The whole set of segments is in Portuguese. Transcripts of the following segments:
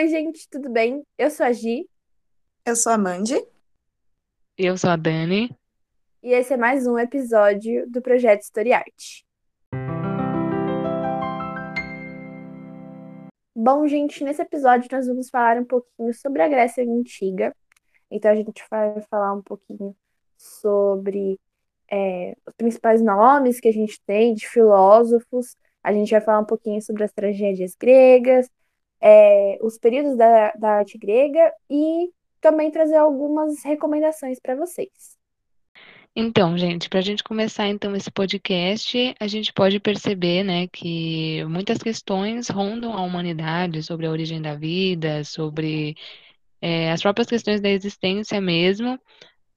Oi, gente, tudo bem? Eu sou a Gi Eu sou a Mandy. Eu sou a Dani. e esse é mais um episódio do Projeto Story Art. Bom, gente, nesse episódio nós vamos falar um pouquinho sobre a Grécia Antiga. Então a gente vai falar um pouquinho sobre é, os principais nomes que a gente tem de filósofos. A gente vai falar um pouquinho sobre as tragédias gregas, é, os períodos da, da arte grega e também trazer algumas recomendações para vocês. Então, gente, para a gente começar então esse podcast, a gente pode perceber, né, que muitas questões rondam a humanidade sobre a origem da vida, sobre é, as próprias questões da existência mesmo,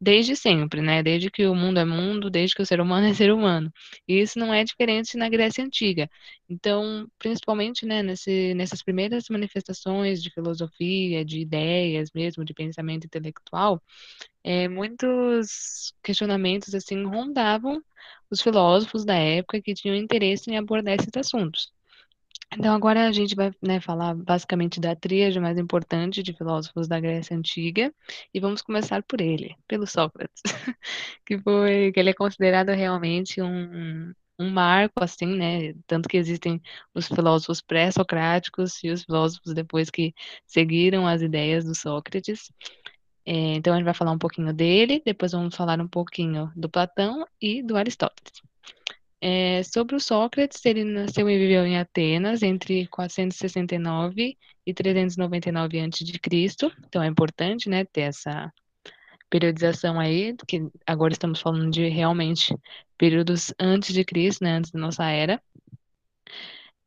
desde sempre, né? Desde que o mundo é mundo, desde que o ser humano é ser humano. E isso não é diferente na Grécia Antiga. Então, principalmente, né, nesse, nessas primeiras manifestações de filosofia, de ideias mesmo, de pensamento intelectual, é, muitos questionamentos, assim, rondavam os filósofos da época que tinham interesse em abordar esses assuntos. Então, agora a gente vai, né, falar basicamente da tríade mais importante de filósofos da Grécia Antiga, e vamos começar por ele, pelo Sócrates, que foi, que ele é considerado realmente um, um marco, assim, né, tanto que existem os filósofos pré-socráticos e os filósofos depois que seguiram as ideias do Sócrates. É, então, a gente vai falar um pouquinho dele, depois vamos falar um pouquinho do Platão e do Aristóteles. É, sobre o Sócrates, ele nasceu e viveu em Atenas entre 469 e 399 a.C. Então é importante, né, ter essa periodização aí, que agora estamos falando de realmente períodos antes de Cristo, né, antes da nossa era.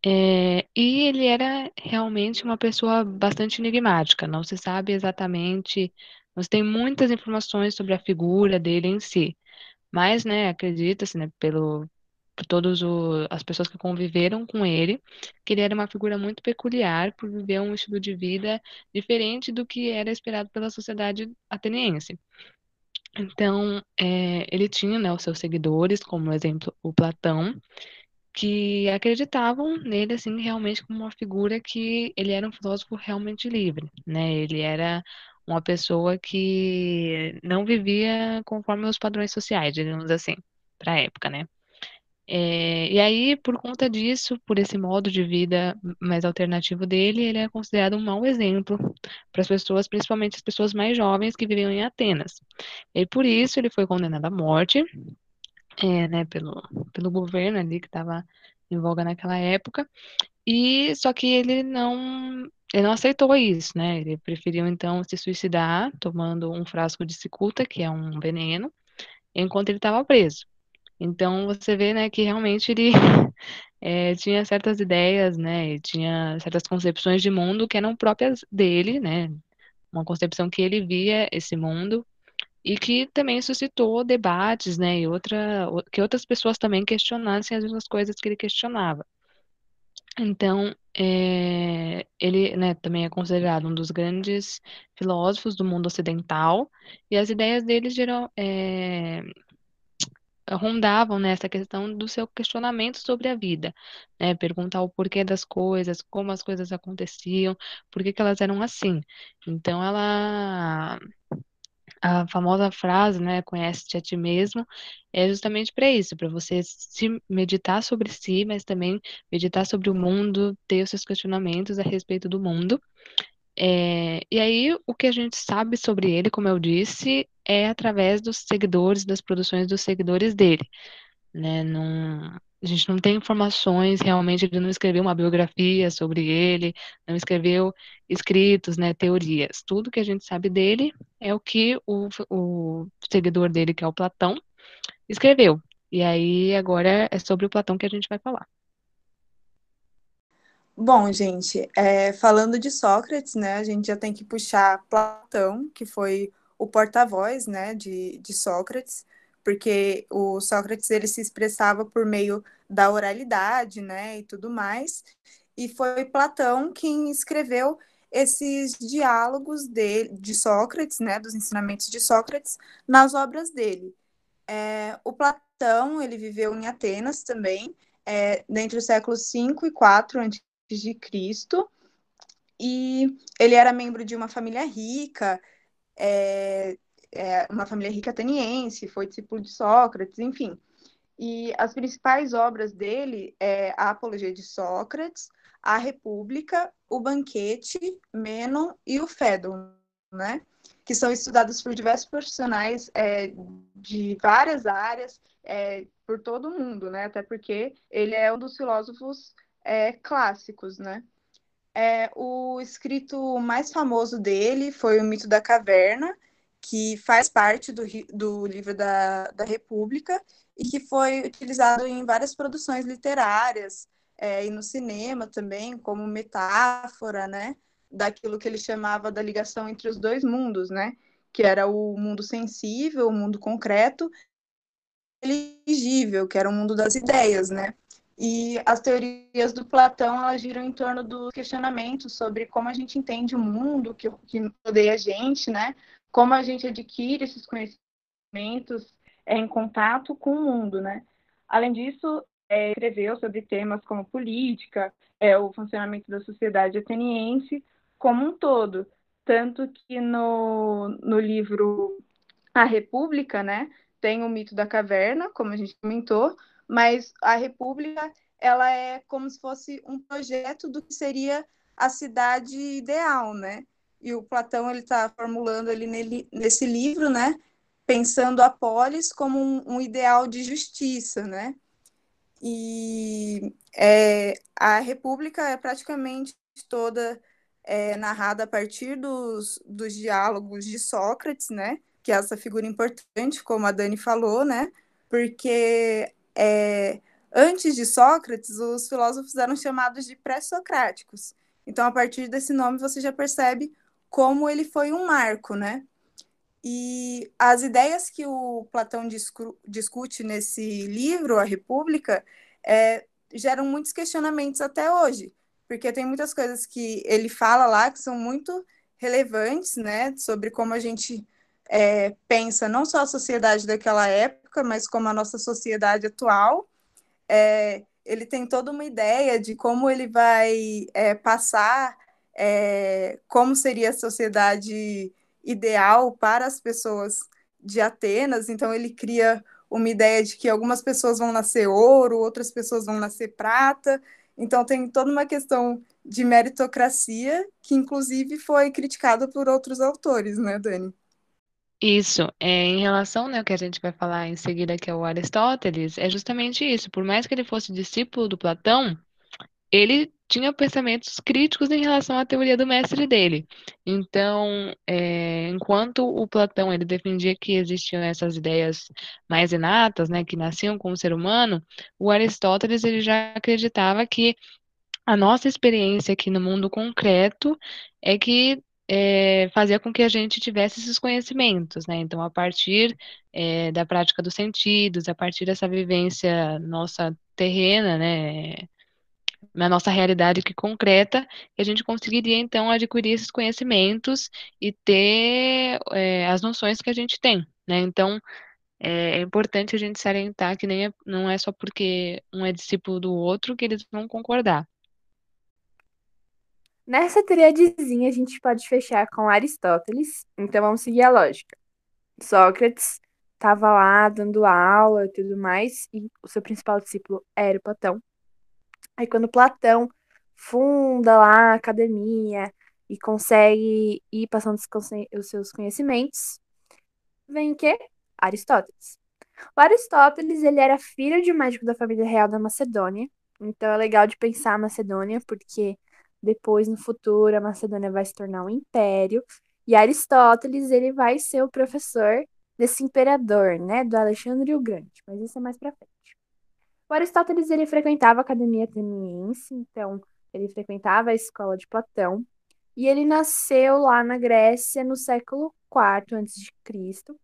É, e ele era realmente uma pessoa bastante enigmática, não se sabe exatamente, não se tem muitas informações sobre a figura dele em si, mas, né, acredita-se, né, pelo, por todas as pessoas que conviveram com ele, que ele era uma figura muito peculiar por viver um estilo de vida diferente do que era esperado pela sociedade ateniense. Então, é, ele tinha, né, os seus seguidores, como exemplo o Platão, que acreditavam nele assim realmente como uma figura que ele era um filósofo realmente livre, né? Ele era uma pessoa que não vivia conforme os padrões sociais, digamos assim, para a época, né? É, e aí, por conta disso, por esse modo de vida mais alternativo dele, ele é considerado um mau exemplo para as pessoas, principalmente as pessoas mais jovens que viviam em Atenas. E por isso ele foi condenado à morte, é, né, pelo, pelo governo ali que estava em voga naquela época. E só que ele não ele não aceitou isso, né? Ele preferiu então se suicidar tomando um frasco de cicuta, que é um veneno, enquanto ele estava preso. Então você vê, né, que realmente ele é, tinha certas ideias, né, tinha certas concepções de mundo que eram próprias dele, né, uma concepção que ele via esse mundo e que também suscitou debates, né, e outra, que outras pessoas também questionassem as mesmas coisas que ele questionava. Então, é, ele, né, também é considerado um dos grandes filósofos do mundo ocidental e as ideias dele geram, é, rondavam nessa questão do seu questionamento sobre a vida, né? Perguntar o porquê das coisas, como as coisas aconteciam, por que que elas eram assim. Então, ela a famosa frase, né, conhece-te a ti mesmo, é justamente para isso, para você se meditar sobre si, mas também meditar sobre o mundo, ter os seus questionamentos a respeito do mundo. É, e aí, o que a gente sabe sobre ele, como eu disse, é através dos seguidores, das produções dos seguidores dele. Né? Não, a gente não tem informações realmente, ele não escreveu uma biografia sobre ele, não escreveu escritos, né, teorias. Tudo que a gente sabe dele é o que o, o seguidor dele, que é o Platão, escreveu. E aí, agora é sobre o Platão que a gente vai falar. Bom, gente, é, falando de Sócrates, né, a gente já tem que puxar Platão, que foi o porta-voz, né, de, de Sócrates, porque o Sócrates ele se expressava por meio da oralidade, né, e tudo mais, e foi Platão quem escreveu esses diálogos de, de Sócrates, né, dos ensinamentos de Sócrates, nas obras dele. É, o Platão ele viveu em Atenas também, é, entre os séculos 5 e 4 de Cristo. e ele era membro de uma família rica, é, é, uma família rica ateniense, foi discípulo de Sócrates, enfim. E as principais obras dele é a Apologia de Sócrates, a República, o Banquete, Menon e o Fédon, né? Que são estudados por diversos profissionais é, de várias áreas, é, por todo o mundo, né? Até porque ele é um dos filósofos é, clássicos, né? É, o escrito mais famoso dele foi o Mito da Caverna, que faz parte do, do livro da, da República e que foi utilizado em várias produções literárias é, e no cinema também, como metáfora, né? Daquilo que ele chamava da ligação entre os dois mundos, né? Que era o mundo sensível, o mundo concreto, elegível, que era o mundo das ideias, né? E as teorias do Platão elas giram em torno dos questionamentos sobre como a gente entende o mundo que, que rodeia a gente, né? Como a gente adquire esses conhecimentos é, em contato com o mundo, né? Além disso, é, escreveu sobre temas como política, é, o funcionamento da sociedade ateniense como um todo, tanto que no, no livro A República, né, tem o mito da caverna, como a gente comentou, mas a República ela é como se fosse um projeto do que seria a cidade ideal, né? E o Platão ele está formulando ali nesse livro, né? Pensando a polis como um, um ideal de justiça, né? E é, a República é praticamente toda é, narrada a partir dos, dos diálogos de Sócrates, né? Que é essa figura importante, como a Dani falou, né? Porque é, antes de Sócrates, os filósofos eram chamados de pré-socráticos. Então, a partir desse nome, você já percebe como ele foi um marco, né? E as ideias que o Platão discute nesse livro, A República, é, geram muitos questionamentos até hoje, porque tem muitas coisas que ele fala lá que são muito relevantes, né, sobre como a gente é, pensa não só a sociedade daquela época, mas como a nossa sociedade atual. É, ele tem toda uma ideia de como ele vai é, passar, é, como seria a sociedade ideal para as pessoas de Atenas. Então, ele cria uma ideia de que algumas pessoas vão nascer ouro, outras pessoas vão nascer prata. Então, tem toda uma questão de meritocracia que, inclusive, foi criticada por outros autores, né, Dani? Isso, é, em relação, né, ao que a gente vai falar em seguida, que é o Aristóteles, é justamente isso. Por mais que ele fosse discípulo do Platão, ele tinha pensamentos críticos em relação à teoria do mestre dele. Então, é, enquanto o Platão ele defendia que existiam essas ideias mais inatas, né, que nasciam com o ser humano, o Aristóteles ele já acreditava que a nossa experiência aqui no mundo concreto é que é, fazia com que a gente tivesse esses conhecimentos, né? Então, a partir é, da prática dos sentidos, a partir dessa vivência nossa terrena, né? Na nossa realidade que concreta, a gente conseguiria, então, adquirir esses conhecimentos e ter é, as noções que a gente tem, né? Então, é, é importante a gente salientar que nem é, não é só porque um é discípulo do outro que eles vão concordar. Nessa triadezinha, a gente pode fechar com Aristóteles, então vamos seguir a lógica. Sócrates estava lá dando aula e tudo mais, e o seu principal discípulo era o Platão. Aí, quando Platão funda lá a academia e consegue ir passando os seus conhecimentos, vem o quê? Aristóteles. O Aristóteles, ele era filho de um médico da família real da Macedônia, então é legal de pensar a Macedônia, porque depois, no futuro, a Macedônia vai se tornar um império. E Aristóteles, ele vai ser o professor desse imperador, né, do Alexandre o Grande. Mas isso é mais pra frente. O Aristóteles, ele frequentava a academia ateniense, então ele frequentava a escola de Platão. E ele nasceu lá na Grécia no século IV a.C.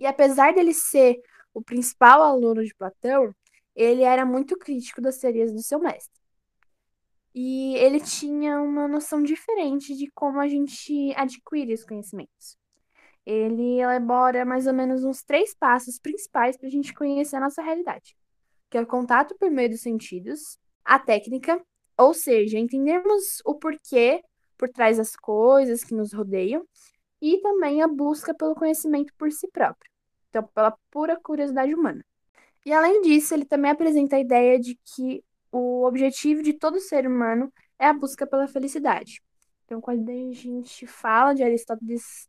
E apesar dele ser o principal aluno de Platão, ele era muito crítico das teorias do seu mestre. E ele tinha uma noção diferente de como a gente adquire os conhecimentos. Ele elabora mais ou menos uns três passos principais para a gente conhecer a nossa realidade, que é o contato por meio dos sentidos, a técnica ou seja, entendermos o porquê por trás das coisas que nos rodeiam e também a busca pelo conhecimento por si próprio, então pela pura curiosidade humana. E além disso, ele também apresenta a ideia de que o objetivo de todo ser humano é a busca pela felicidade. Então, quando a gente fala de Aristóteles,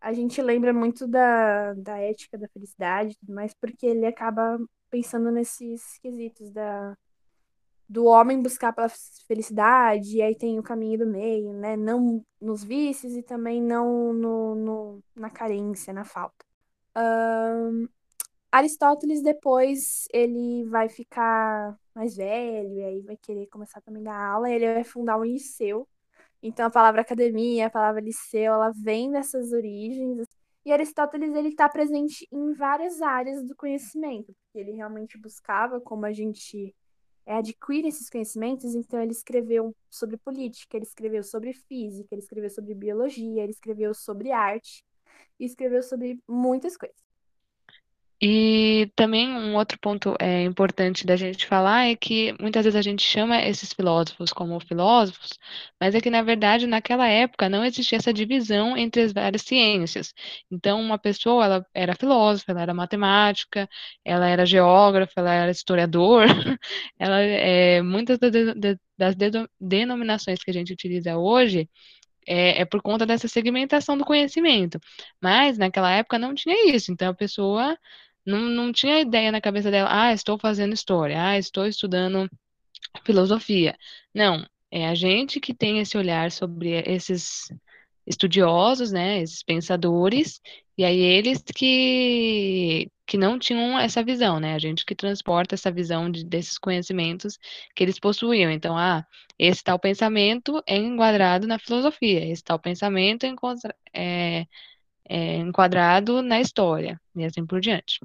a gente lembra muito da, da ética da felicidade e tudo mais, porque ele acaba pensando nesses quesitos da, do homem buscar pela felicidade, e aí tem o caminho do meio, né? Não nos vícios e também não no, no na carência, na falta. Um, Aristóteles depois ele vai ficar mais velho e aí vai querer começar também a dar aula, e ele vai fundar um liceu. Então a palavra academia, a palavra liceu, ela vem dessas origens. E Aristóteles ele está presente em várias áreas do conhecimento, porque ele realmente buscava como a gente é, adquire esses conhecimentos, então ele escreveu sobre política, ele escreveu sobre física, ele escreveu sobre biologia, ele escreveu sobre arte, e escreveu sobre muitas coisas. E também um outro ponto é, importante da gente falar é que muitas vezes a gente chama esses filósofos como filósofos, mas é que, na verdade, naquela época não existia essa divisão entre as várias ciências. Então, uma pessoa, ela era filósofa, ela era matemática, ela era geógrafa, ela era historiador, ela, é, muitas das, das denominações que a gente utiliza hoje, é, é, por conta dessa segmentação do conhecimento. Mas naquela época não tinha isso, então a pessoa não, não tinha ideia na cabeça dela, ah, estou fazendo história, ah, estou estudando filosofia. Não, é a gente que tem esse olhar sobre esses estudiosos, né, esses pensadores, e aí eles que, que não tinham essa visão, né, a gente que transporta essa visão de, desses conhecimentos que eles possuíam. Então, ah, esse tal pensamento é enquadrado na filosofia, esse tal pensamento é, é enquadrado na história, e assim por diante.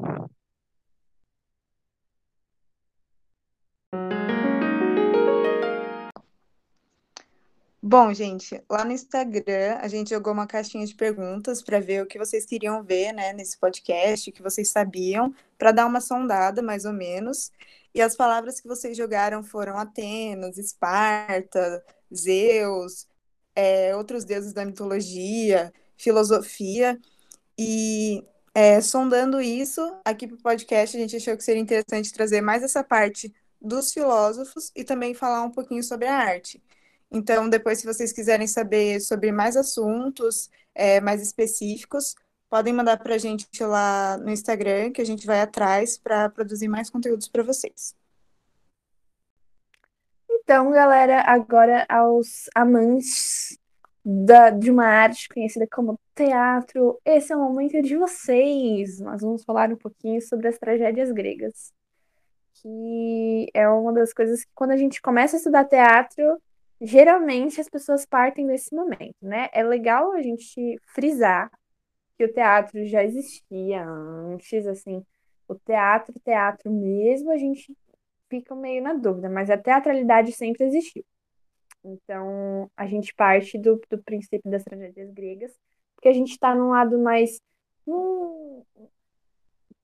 Bom, gente, lá no Instagram a gente jogou uma caixinha de perguntas para ver o que vocês queriam ver, né, nesse podcast, o que vocês sabiam, para dar uma sondada, mais ou menos. E as palavras que vocês jogaram foram Atenas, Esparta, Zeus, é, outros deuses da mitologia, filosofia. E é, sondando isso, aqui para o podcast, a gente achou que seria interessante trazer mais essa parte dos filósofos e também falar um pouquinho sobre a arte. Então, depois, se vocês quiserem saber sobre mais assuntos é, mais específicos, podem mandar para a gente lá no Instagram, que a gente vai atrás para produzir mais conteúdos para vocês. Então, galera, agora aos amantes da, de uma arte conhecida como teatro. Esse é o momento de vocês. Nós vamos falar um pouquinho sobre as tragédias gregas, que é uma das coisas que quando a gente começa a estudar teatro, geralmente as pessoas partem desse momento, né? É legal a gente frisar que o teatro já existia antes, assim, o teatro, teatro mesmo, a gente fica meio na dúvida, mas a teatralidade sempre existiu. Então, a gente parte do, do princípio das tragédias gregas, porque a gente está num lado mais. Hum,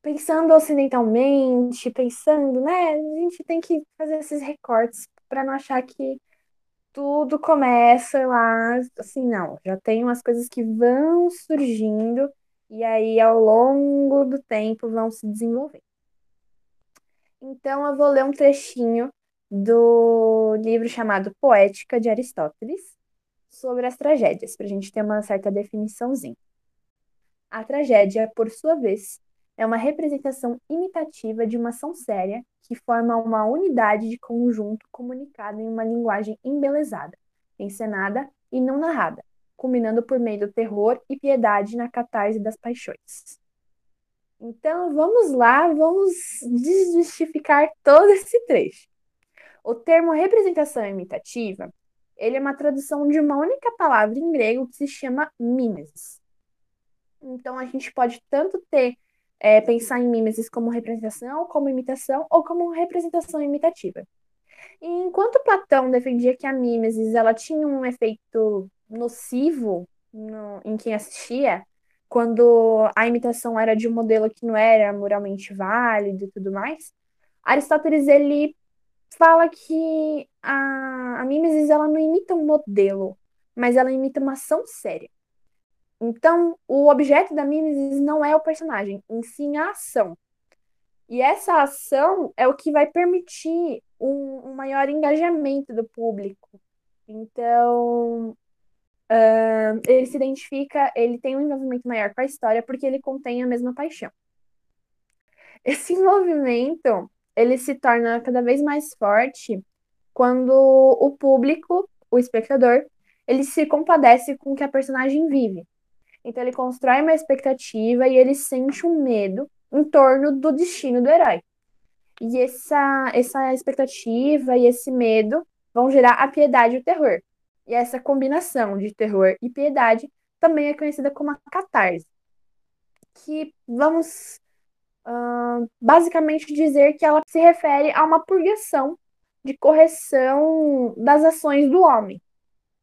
pensando ocidentalmente, pensando, né? A gente tem que fazer esses recortes para não achar que tudo começa lá, assim, não. Já tem umas coisas que vão surgindo e aí ao longo do tempo vão se desenvolvendo. Então eu vou ler um trechinho do livro chamado Poética de Aristóteles, sobre as tragédias, para a gente ter uma certa definiçãozinha. A tragédia, por sua vez, é uma representação imitativa de uma ação séria que forma uma unidade de conjunto comunicada em uma linguagem embelezada, encenada e não narrada, culminando por meio do terror e piedade na catarse das paixões. Então, vamos lá, vamos desmistificar todo esse trecho. O termo representação imitativa, ele é uma tradução de uma única palavra em grego que se chama mimesis. Então a gente pode tanto ter é, pensar em mimesis como representação, como imitação ou como representação imitativa. E enquanto Platão defendia que a mimesis ela tinha um efeito nocivo no, em quem assistia, quando a imitação era de um modelo que não era moralmente válido e tudo mais, Aristóteles ele fala que a, a Mimesis ela não imita um modelo, mas ela imita uma ação séria. Então, o objeto da Mimesis não é o personagem, em sim a ação. E essa ação é o que vai permitir um, um maior engajamento do público. Então, uh, ele se identifica, ele tem um envolvimento maior com a história porque ele contém a mesma paixão. Esse envolvimento, ele se torna cada vez mais forte quando o público, o espectador, ele se compadece com o que a personagem vive. Então ele constrói uma expectativa e ele sente um medo em torno do destino do herói. E essa, essa expectativa e esse medo vão gerar a piedade e o terror. E essa combinação de terror e piedade também é conhecida como a catarse. Que vamos basicamente dizer que ela se refere a uma purgação de correção das ações do homem.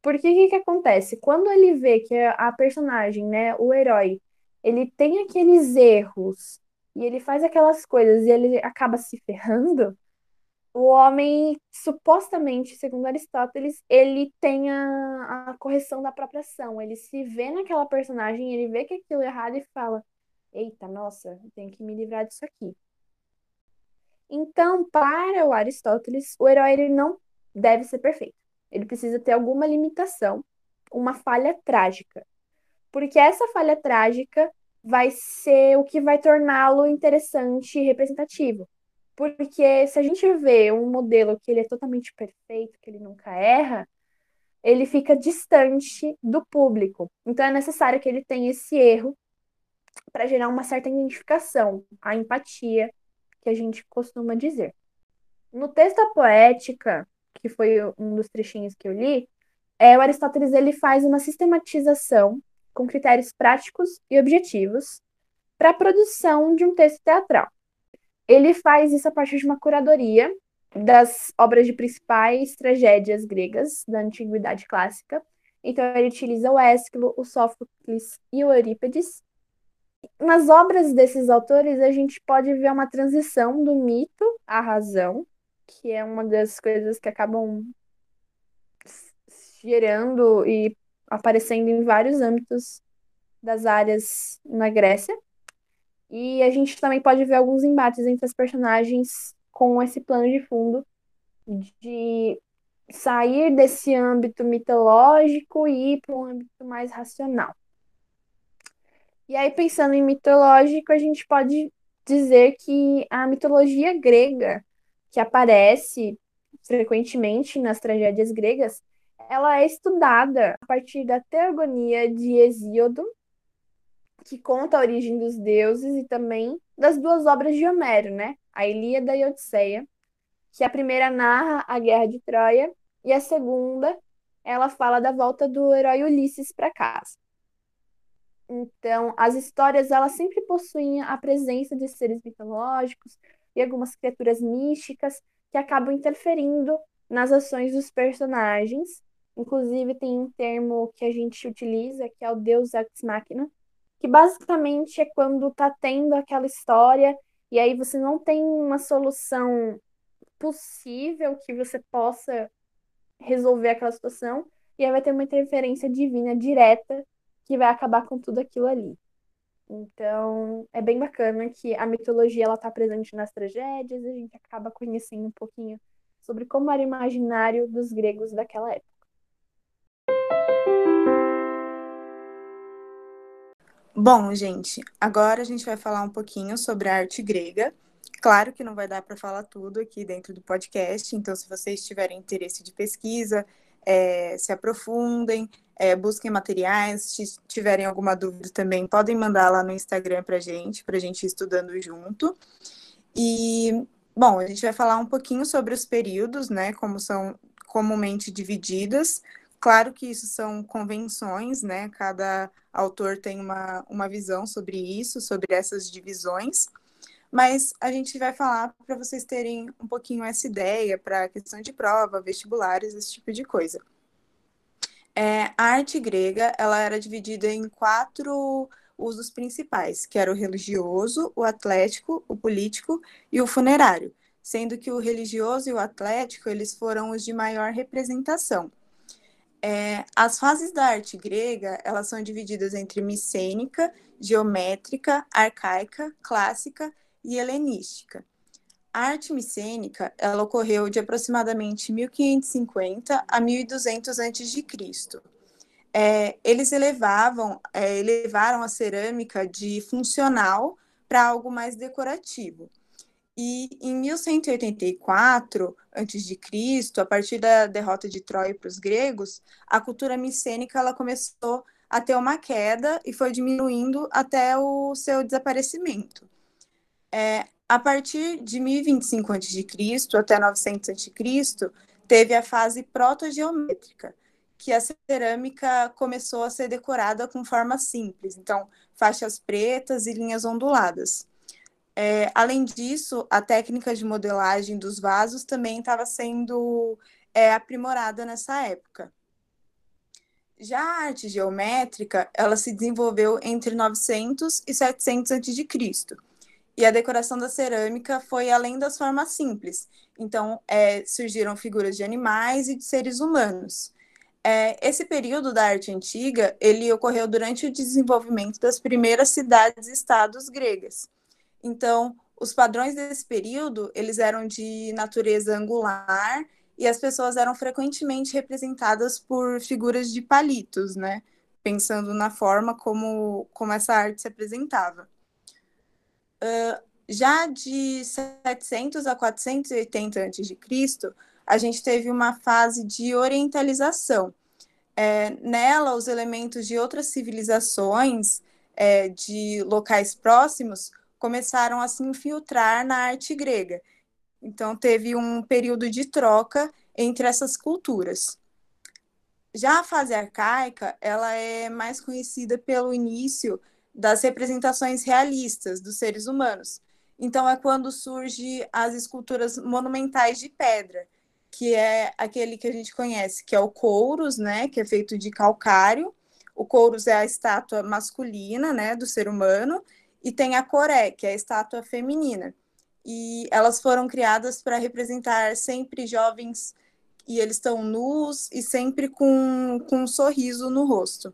Porque o que, que acontece? Quando ele vê que a personagem, né, o herói, ele tem aqueles erros e ele faz aquelas coisas e ele acaba se ferrando, o homem, supostamente, segundo Aristóteles, ele tem a, a correção da própria ação. Ele se vê naquela personagem, ele vê que aquilo é errado e fala: Eita, nossa, tenho que me livrar disso aqui. Então, para o Aristóteles, o herói ele não deve ser perfeito. Ele precisa ter alguma limitação, uma falha trágica. Porque essa falha trágica vai ser o que vai torná-lo interessante e representativo. Porque se a gente vê um modelo que ele é totalmente perfeito, que ele nunca erra, ele fica distante do público. Então é necessário que ele tenha esse erro para gerar uma certa identificação, a empatia que a gente costuma dizer. No texto A Poética, que foi um dos trechinhos que eu li, é, o Aristóteles ele faz uma sistematização com critérios práticos e objetivos para a produção de um texto teatral. Ele faz isso a partir de uma curadoria das obras de principais tragédias gregas da antiguidade clássica. Então ele utiliza o Ésquilo, o Sófocles e o Eurípides. Nas obras desses autores, a gente pode ver uma transição do mito à razão, que é uma das coisas que acabam gerando e aparecendo em vários âmbitos das áreas na Grécia. E a gente também pode ver alguns embates entre as personagens com esse plano de fundo de sair desse âmbito mitológico e ir para um âmbito mais racional. E aí, pensando em mitológico, a gente pode dizer que a mitologia grega, que aparece frequentemente nas tragédias gregas, ela é estudada a partir da teogonia de Hesíodo que conta a origem dos deuses e também das duas obras de Homero, né? A Ilíada e a Odisseia, que a primeira narra a guerra de Troia e a segunda ela fala da volta do herói Ulisses para casa. Então, as histórias elas sempre possuem a presença de seres mitológicos e algumas criaturas místicas que acabam interferindo nas ações dos personagens. Inclusive, tem um termo que a gente utiliza, que é o Deus Ex Machina, que basicamente é quando tá tendo aquela história e aí você não tem uma solução possível que você possa resolver aquela situação, e aí vai ter uma interferência divina direta que vai acabar com tudo aquilo ali. Então, é bem bacana que a mitologia ela tá presente nas tragédias, a gente acaba conhecendo um pouquinho sobre como era o imaginário dos gregos daquela época. Bom, gente, agora a gente vai falar um pouquinho sobre a arte grega. Claro que não vai dar para falar tudo aqui dentro do podcast, então, se vocês tiverem interesse de pesquisa, é, se aprofundem, é, busquem materiais. Se tiverem alguma dúvida também, podem mandar lá no Instagram para gente, para gente ir estudando junto. E, bom, a gente vai falar um pouquinho sobre os períodos, né, como são comumente divididas. Claro que isso são convenções, né? Cada autor tem uma, uma visão sobre isso, sobre essas divisões, mas a gente vai falar para vocês terem um pouquinho essa ideia para questão de prova, vestibulares, esse tipo de coisa. É, a arte grega ela era dividida em quatro usos principais, que era o religioso, o atlético, o político e o funerário. sendo que o religioso e o atlético eles foram os de maior representação. É, as fases da arte grega elas são divididas entre micênica, geométrica, arcaica, clássica e helenística. A arte micênica ela ocorreu de aproximadamente 1550 a 1200 a.C. É, eles elevavam, é, elevaram a cerâmica de funcional para algo mais decorativo. E em 1184 a.C., a partir da derrota de Troia para os gregos, a cultura micênica ela começou a ter uma queda e foi diminuindo até o seu desaparecimento. É, a partir de 1025 a.C. até 900 a.C., teve a fase protogeométrica, que a cerâmica começou a ser decorada com formas simples, então faixas pretas e linhas onduladas. É, além disso, a técnica de modelagem dos vasos também estava sendo é, aprimorada nessa época. Já a arte geométrica, ela se desenvolveu entre 900 e 700 a.C. E a decoração da cerâmica foi além das formas simples. Então, é, surgiram figuras de animais e de seres humanos. É, esse período da arte antiga, ele ocorreu durante o desenvolvimento das primeiras cidades-estados gregas. Então, os padrões desse período, eles eram de natureza angular e as pessoas eram frequentemente representadas por figuras de palitos, né? Pensando na forma como, como essa arte se apresentava. Já de 700 a 480 a.C., a gente teve uma fase de orientalização. É, nela, os elementos de outras civilizações, é, de locais próximos, começaram a se infiltrar na arte grega. Então, teve um período de troca entre essas culturas. Já a fase arcaica, ela é mais conhecida pelo início das representações realistas dos seres humanos. Então, é quando surgem as esculturas monumentais de pedra, que é aquele que a gente conhece, que é o couros, né, que é feito de calcário. O couros é a estátua masculina, né, do ser humano, e tem a Coré, que é a estátua feminina. E elas foram criadas para representar sempre jovens e eles estão nus e sempre com, com um sorriso no rosto.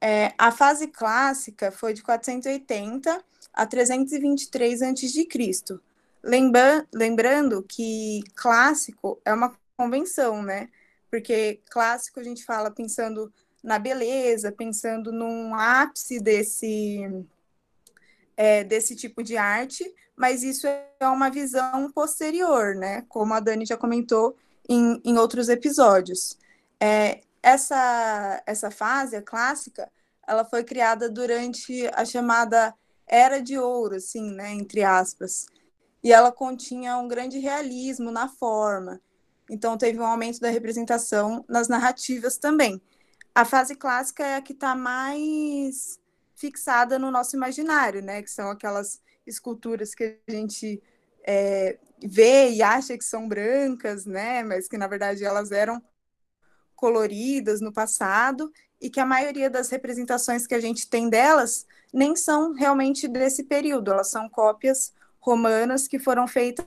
É, a fase clássica foi de 480 a 323 a.C. Lembra lembrando que clássico é uma convenção, né? Porque clássico a gente fala pensando na beleza, pensando num ápice desse, é, desse tipo de arte, mas isso é uma visão posterior, né? Como a Dani já comentou em, em outros episódios. É, essa, essa fase, a clássica, ela foi criada durante a chamada Era de Ouro, assim, né? Entre aspas. E ela continha um grande realismo na forma. Então, teve um aumento da representação nas narrativas também. A fase clássica é a que está mais fixada no nosso imaginário, né? Que são aquelas esculturas que a gente é, vê e acha que são brancas, né? Mas que na verdade elas eram coloridas no passado e que a maioria das representações que a gente tem delas nem são realmente desse período, elas são cópias romanas que foram feitas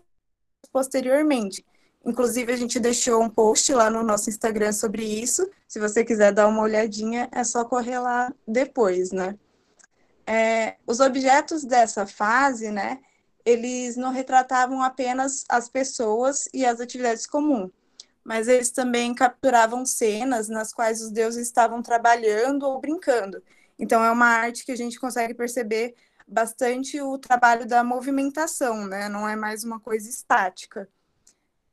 posteriormente. Inclusive, a gente deixou um post lá no nosso Instagram sobre isso. Se você quiser dar uma olhadinha, é só correr lá depois, né? é, os objetos dessa fase, né, eles não retratavam apenas as pessoas e as atividades comuns, mas eles também capturavam cenas nas quais os deuses estavam trabalhando ou brincando. Então é uma arte que a gente consegue perceber bastante o trabalho da movimentação, né? Não é mais uma coisa estática.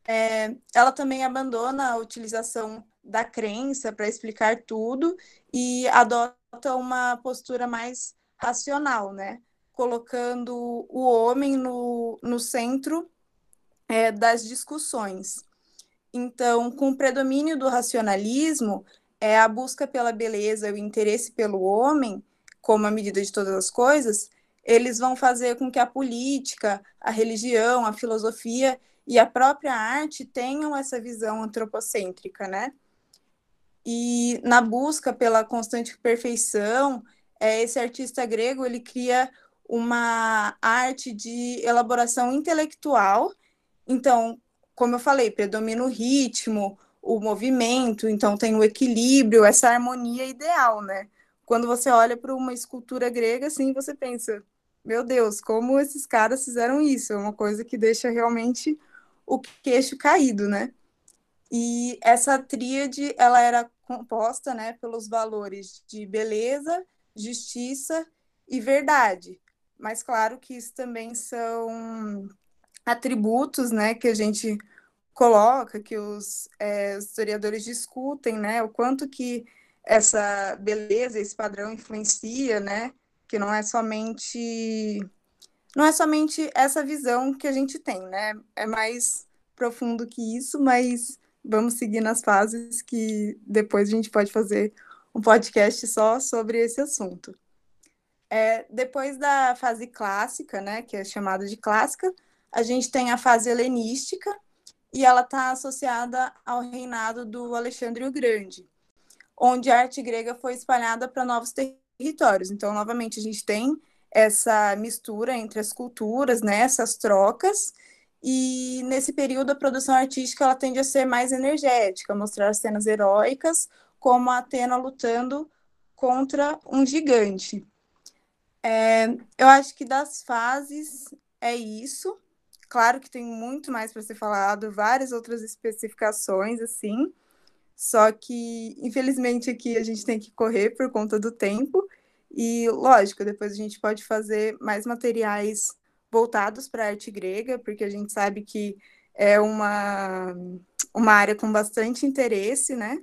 É, ela também abandona a utilização da crença para explicar tudo e adota uma postura mais racional, né? Colocando o homem no, no centro é, das discussões. Então, com o predomínio do racionalismo, é a busca pela beleza, o interesse pelo homem, como a medida de todas as coisas, eles vão fazer com que a política, a religião, a filosofia e a própria arte tenham essa visão antropocêntrica, né? E na busca pela constante perfeição é, esse artista grego ele cria uma arte de elaboração intelectual. Então, como eu falei, predomina o ritmo, o movimento, então tem o equilíbrio, essa harmonia ideal, né? Quando você olha para uma escultura grega, assim, você pensa, meu Deus, como esses caras fizeram isso? É uma coisa que deixa realmente o queixo caído, né? E essa tríade, ela era composta, né, pelos valores de beleza, justiça e verdade. Mas claro que isso também são atributos, né, que a gente coloca, que os, é, os historiadores discutem, né, o quanto que essa beleza, esse padrão influencia, né, que não é somente não é somente essa visão que a gente tem, né, é mais profundo que isso, mas vamos seguir nas fases que depois a gente pode fazer um podcast só sobre esse assunto. É, depois da fase clássica, né, que é chamada de clássica, a gente tem a fase helenística, e ela está associada ao reinado do Alexandre o Grande, onde a arte grega foi espalhada para novos territórios. Então, novamente, a gente tem essa mistura entre as culturas, né, essas trocas, e nesse período a produção artística ela tende a ser mais energética, mostrar cenas heróicas, como a Atena lutando contra um gigante. É, eu acho que das fases é isso. Claro que tem muito mais para ser falado, várias outras especificações, assim. Só que, infelizmente, aqui a gente tem que correr por conta do tempo. E, lógico, depois a gente pode fazer mais materiais voltados para a arte grega, porque a gente sabe que é uma, uma área com bastante interesse, né?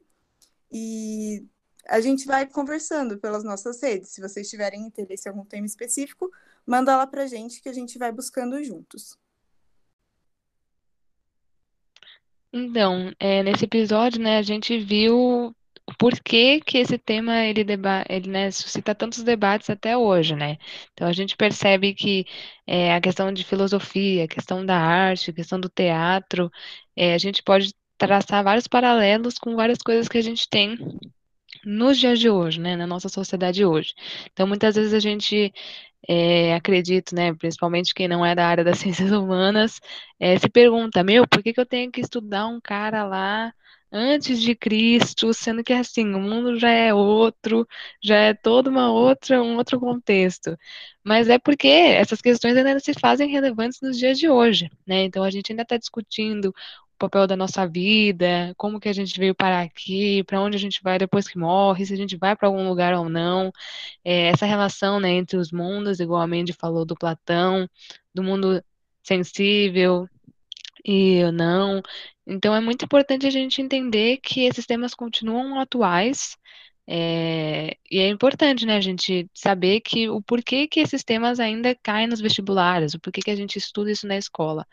E a gente vai conversando pelas nossas redes. Se vocês tiverem interesse em algum tema específico, manda lá para a gente que a gente vai buscando juntos. Então, é, nesse episódio, né, a gente viu por que que esse tema ele, deba ele né, suscita tantos debates até hoje, né? Então a gente percebe que é, a questão de filosofia, a questão da arte, a questão do teatro, é, a gente pode traçar vários paralelos com várias coisas que a gente tem nos dias de hoje, né, na nossa sociedade hoje. Então muitas vezes a gente é, acredito, né, principalmente quem não é da área das ciências humanas, é, se pergunta, meu, por que, que eu tenho que estudar um cara lá antes de Cristo, sendo que assim, o mundo já é outro, já é toda uma outra, um outro contexto. Mas é porque essas questões ainda se fazem relevantes nos dias de hoje, né? Então a gente ainda está discutindo papel da nossa vida, como que a gente veio parar aqui, para onde a gente vai depois que morre, se a gente vai para algum lugar ou não. É, essa relação, né, entre os mundos, igual a Mandy falou do Platão, do mundo sensível e não. Então é muito importante a gente entender que esses temas continuam atuais. É, e é importante, né, a gente saber que o porquê que esses temas ainda caem nos vestibulares, o porquê que a gente estuda isso na escola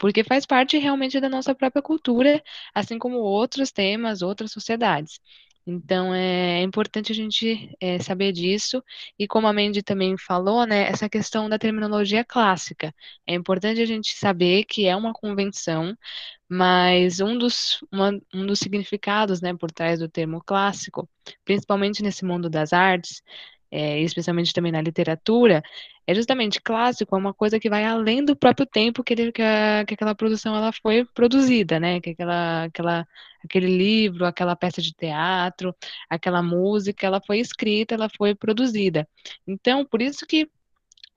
porque faz parte realmente da nossa própria cultura, assim como outros temas, outras sociedades. Então é importante a gente é, saber disso e como a Mandy também falou, né, essa questão da terminologia clássica. É importante a gente saber que é uma convenção, mas um dos, uma, um dos significados, né, por trás do termo clássico, principalmente nesse mundo das artes, é, especialmente também na literatura, é justamente clássico, é uma coisa que vai além do próprio tempo que, ele, que, a, que aquela produção ela foi produzida, né? Que aquela, aquela, aquele livro, aquela peça de teatro, aquela música, ela foi escrita, ela foi produzida. Então, por isso que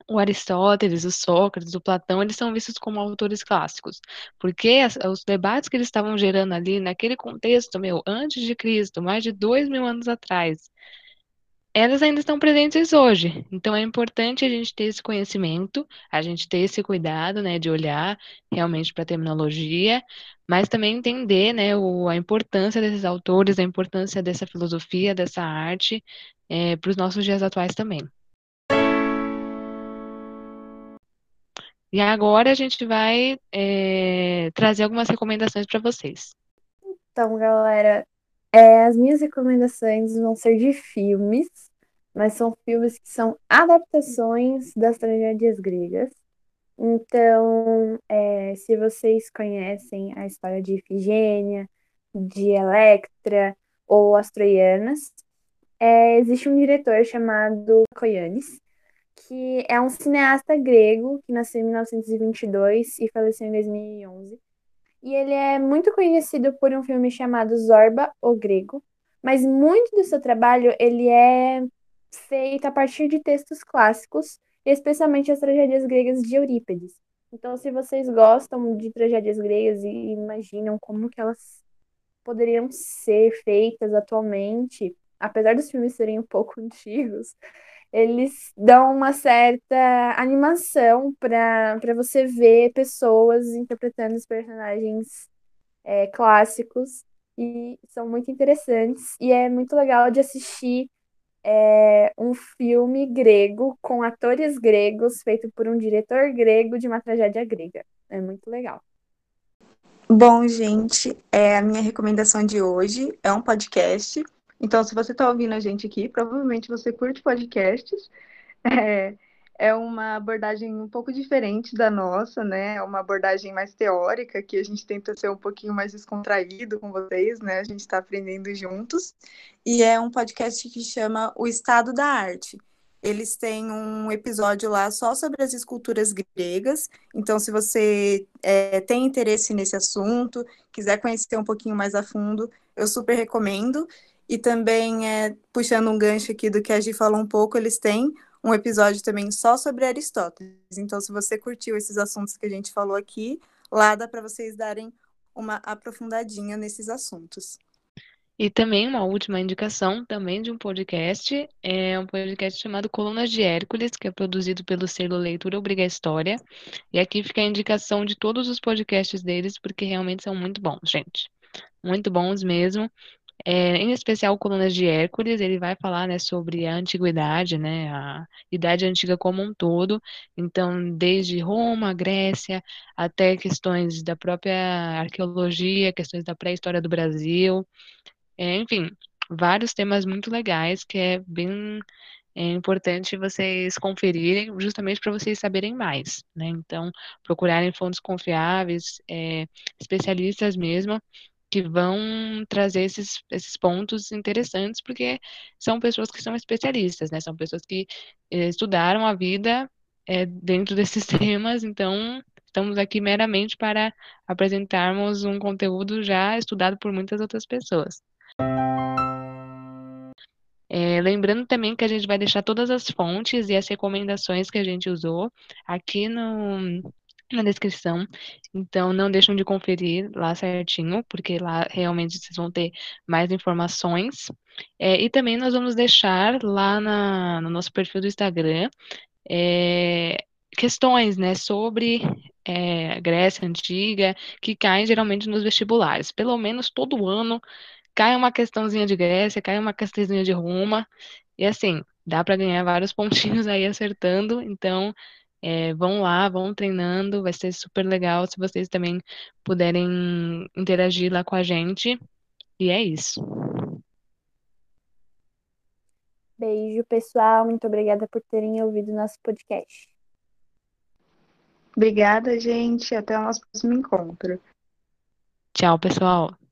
o Aristóteles, o Sócrates, o Platão, eles são vistos como autores clássicos, porque as, os debates que eles estavam gerando ali naquele contexto, meu, antes de Cristo, mais de dois mil anos atrás, elas ainda estão presentes hoje. Então é importante a gente ter esse conhecimento, a gente ter esse cuidado, né, de olhar realmente para a terminologia, mas também entender, né, o, a importância desses autores, a importância dessa filosofia, dessa arte é, para os nossos dias atuais também. E agora a gente vai é, trazer algumas recomendações para vocês. Então, galera, é, as minhas recomendações vão ser de filmes, mas são filmes que são adaptações das tragédias gregas. Então, é, se vocês conhecem a história de Ifigênia, de Electra ou as Troianas, é, existe um diretor chamado Koyanis, que é um cineasta grego que nasceu em 1922 e faleceu em 2011. E ele é muito conhecido por um filme chamado Zorba, o Grego, mas muito do seu trabalho ele é feito a partir de textos clássicos, especialmente as tragédias gregas de Eurípides. Então, se vocês gostam de tragédias gregas e imaginam como que elas poderiam ser feitas atualmente, apesar dos filmes serem um pouco antigos, eles dão uma certa animação para você ver pessoas interpretando os personagens é, clássicos e são muito interessantes e é muito legal de assistir é, um filme grego com atores gregos feito por um diretor grego de uma tragédia grega. É muito legal. Bom, gente, é a minha recomendação de hoje é um podcast então, se você está ouvindo a gente aqui, provavelmente você curte podcasts. É, é uma abordagem um pouco diferente da nossa, né? É uma abordagem mais teórica, que a gente tenta ser um pouquinho mais descontraído com vocês, né? A gente está aprendendo juntos. E é um podcast que chama O Estado da Arte. Eles têm um episódio lá só sobre as esculturas gregas. Então, se você é, tem interesse nesse assunto, quiser conhecer um pouquinho mais a fundo, eu super recomendo. E também, é, puxando um gancho aqui do que a Gi falou um pouco, eles têm um episódio também só sobre Aristóteles. Então, se você curtiu esses assuntos que a gente falou aqui, lá dá para vocês darem uma aprofundadinha nesses assuntos. E também uma última indicação também de um podcast, é um podcast chamado Colunas de Hércules, que é produzido pelo selo Leitura Obriga História. E aqui fica a indicação de todos os podcasts deles, porque realmente são muito bons, gente. Muito bons mesmo. É, em especial, Colunas de Hércules, ele vai falar, né, sobre a antiguidade, né, a idade antiga como um todo. Então, desde Roma, Grécia, até questões da própria arqueologia, questões da pré-história do Brasil, é, enfim, vários temas muito legais que é bem é importante vocês conferirem, justamente para vocês saberem mais, né? Então, procurarem fontes confiáveis, é, especialistas mesmo, que vão trazer esses, esses pontos interessantes, porque são pessoas que são especialistas, né? São pessoas que eh, estudaram a vida eh, dentro desses temas, então estamos aqui meramente para apresentarmos um conteúdo já estudado por muitas outras pessoas. É, lembrando também que a gente vai deixar todas as fontes e as recomendações que a gente usou aqui no, na descrição. Então, não deixem de conferir lá certinho, porque lá realmente vocês vão ter mais informações. É, e também nós vamos deixar lá na, no nosso perfil do Instagram é, questões né, sobre é, Grécia Antiga, que caem geralmente nos vestibulares. Pelo menos todo ano cai uma questãozinha de Grécia, cai uma questãozinha de Roma. E assim, dá para ganhar vários pontinhos aí acertando. Então, é, vão lá, vão treinando, vai ser super legal se vocês também puderem interagir lá com a gente. E é isso. Beijo, pessoal. Muito obrigada por terem ouvido nosso podcast. Obrigada, gente. Até o nosso próximo encontro. Tchau, pessoal.